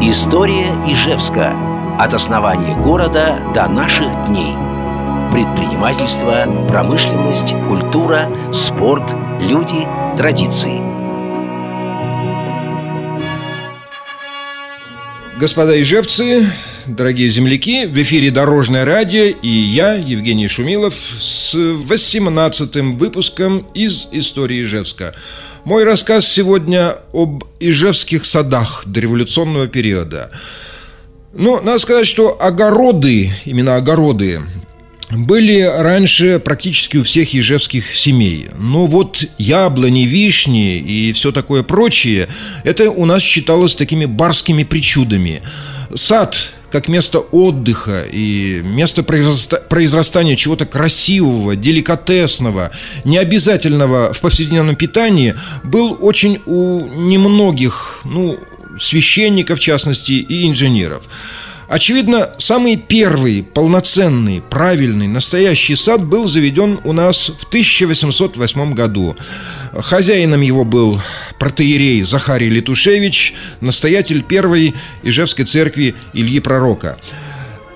История Ижевска. От основания города до наших дней. Предпринимательство, промышленность, культура, спорт, люди, традиции. Господа ижевцы, дорогие земляки, в эфире Дорожное радио и я, Евгений Шумилов, с 18-м выпуском из истории Ижевска. Мой рассказ сегодня об ижевских садах дореволюционного периода. Ну, надо сказать, что огороды, именно огороды, были раньше практически у всех ежевских семей. Но вот яблони, вишни и все такое прочее, это у нас считалось такими барскими причудами. Сад как место отдыха и место произрастания чего-то красивого, деликатесного, необязательного в повседневном питании, был очень у немногих, ну, священников, в частности, и инженеров. Очевидно, самый первый полноценный, правильный, настоящий сад был заведен у нас в 1808 году. Хозяином его был протеерей Захарий Летушевич, настоятель первой Ижевской церкви Ильи Пророка.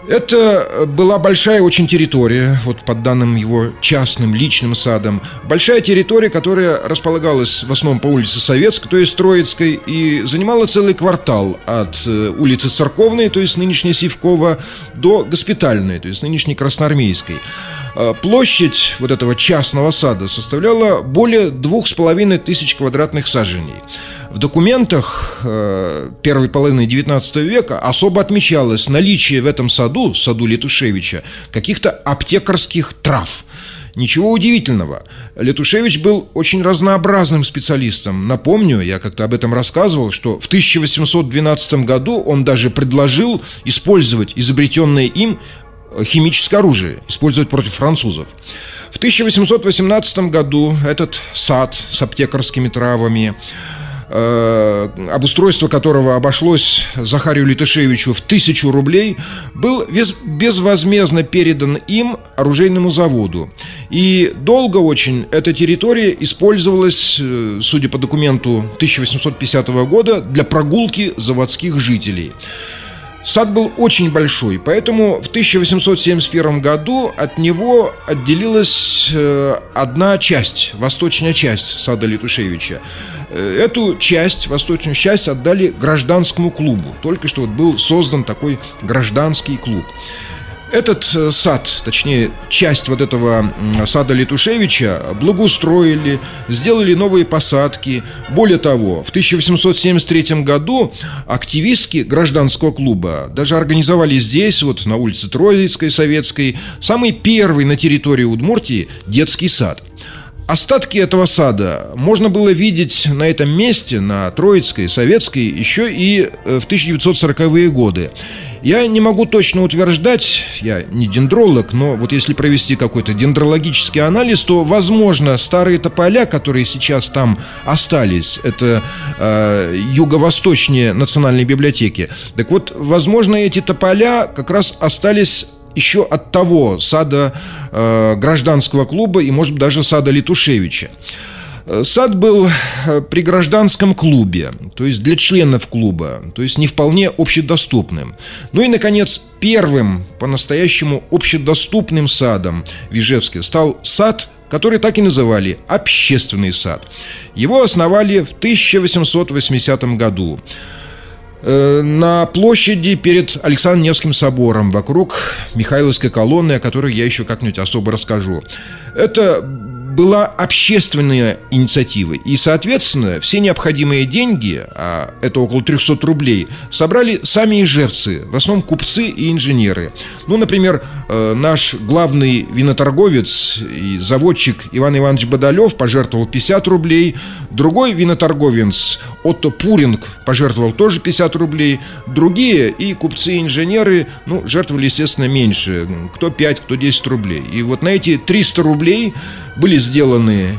Это была большая очень территория, вот под данным его частным личным садом. Большая территория, которая располагалась в основном по улице Советской, то есть Троицкой, и занимала целый квартал от э, улицы Церковной, то есть нынешней Сивкова, до Госпитальной, то есть нынешней Красноармейской. Э, площадь вот этого частного сада составляла более двух с половиной тысяч квадратных саженей. В документах э, первой половины XIX века особо отмечалось наличие в этом саду, саду Летушевича, каких-то аптекарских трав. Ничего удивительного. Летушевич был очень разнообразным специалистом. Напомню, я как-то об этом рассказывал, что в 1812 году он даже предложил использовать изобретенное им химическое оружие, использовать против французов. В 1818 году этот сад с аптекарскими травами Э, обустройство которого обошлось Захарию Литышевичу в тысячу рублей, был безвозмездно передан им оружейному заводу. И долго очень эта территория использовалась, э, судя по документу 1850 года, для прогулки заводских жителей. Сад был очень большой, поэтому в 1871 году от него отделилась э, одна часть, восточная часть сада Летушевича. Э, эту часть, восточную часть отдали гражданскому клубу. Только что вот был создан такой гражданский клуб. Этот э, сад, точнее, часть вот этого сада Летушевича благоустроили, сделали новые посадки. Более того, в 1873 году активистки гражданского клуба даже организовали здесь, вот на улице Троицкой, Советской, самый первый на территории Удмуртии детский сад – Остатки этого сада можно было видеть на этом месте, на Троицкой, Советской, еще и э, в 1940-е годы. Я не могу точно утверждать, я не дендролог, но вот если провести какой-то дендрологический анализ, то, возможно, старые тополя, которые сейчас там остались, это э, юго-восточнее Национальной библиотеки, так вот, возможно, эти тополя как раз остались еще от того сада э, гражданского клуба и, может быть, даже сада Летушевича. Э, сад был э, при гражданском клубе, то есть для членов клуба, то есть не вполне общедоступным. Ну и, наконец, первым по-настоящему общедоступным садом в Ижевске стал сад, который так и называли «Общественный сад». Его основали в 1880 году. Э, на площади перед Александром Невским собором, вокруг Михайловской колонны, о которой я еще как-нибудь особо расскажу. Это была общественная инициатива. И, соответственно, все необходимые деньги, а это около 300 рублей, собрали сами ижевцы, в основном купцы и инженеры. Ну, например, э, наш главный виноторговец и заводчик Иван Иванович Бодолев пожертвовал 50 рублей, другой виноторговец Отто Пуринг пожертвовал тоже 50 рублей, другие и купцы и инженеры, ну, жертвовали, естественно, меньше, кто 5, кто 10 рублей. И вот на эти 300 рублей были сделаны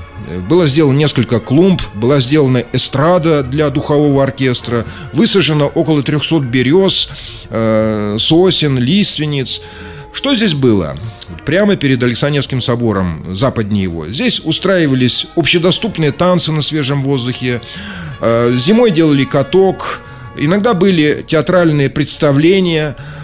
было сделано несколько клумб, была сделана эстрада для духового оркестра, высажено около 300 берез, э, сосен, лиственниц. Что здесь было? Прямо перед Александрским собором, западнее его. Здесь устраивались общедоступные танцы на свежем воздухе. Э, зимой делали каток, Иногда были театральные представления – Э,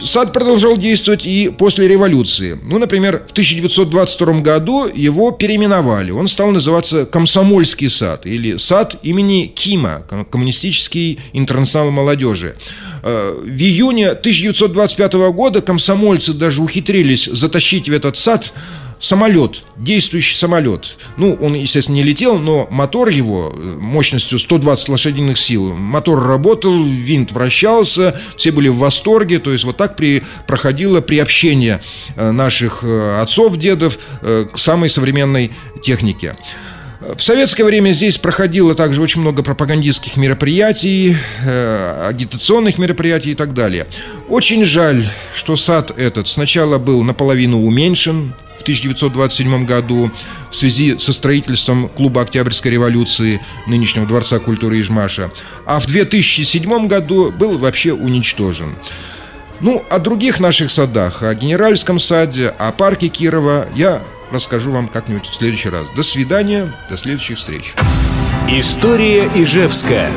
сад продолжал действовать и после революции. Ну, например, в 1922 году его переименовали. Он стал называться Комсомольский сад или сад имени Кима, Коммунистический интернационал молодежи. Э, в июне 1925 года комсомольцы даже ухитрились затащить в этот сад самолет, действующий самолет. Ну, он, естественно, не летел, но мотор его э, мощностью 120 лошадиных сил, мотор работал, винт вращался, все были в восторге, то есть вот так при, проходило приобщение э, наших э, отцов, дедов к самой современной технике. В советское время здесь проходило также очень много пропагандистских мероприятий, агитационных мероприятий и так далее. Очень жаль, что сад этот сначала был наполовину уменьшен, 1927 году в связи со строительством клуба Октябрьской революции нынешнего Дворца культуры Ижмаша, а в 2007 году был вообще уничтожен. Ну, о других наших садах, о Генеральском саде, о парке Кирова я расскажу вам как-нибудь в следующий раз. До свидания, до следующих встреч. История Ижевская.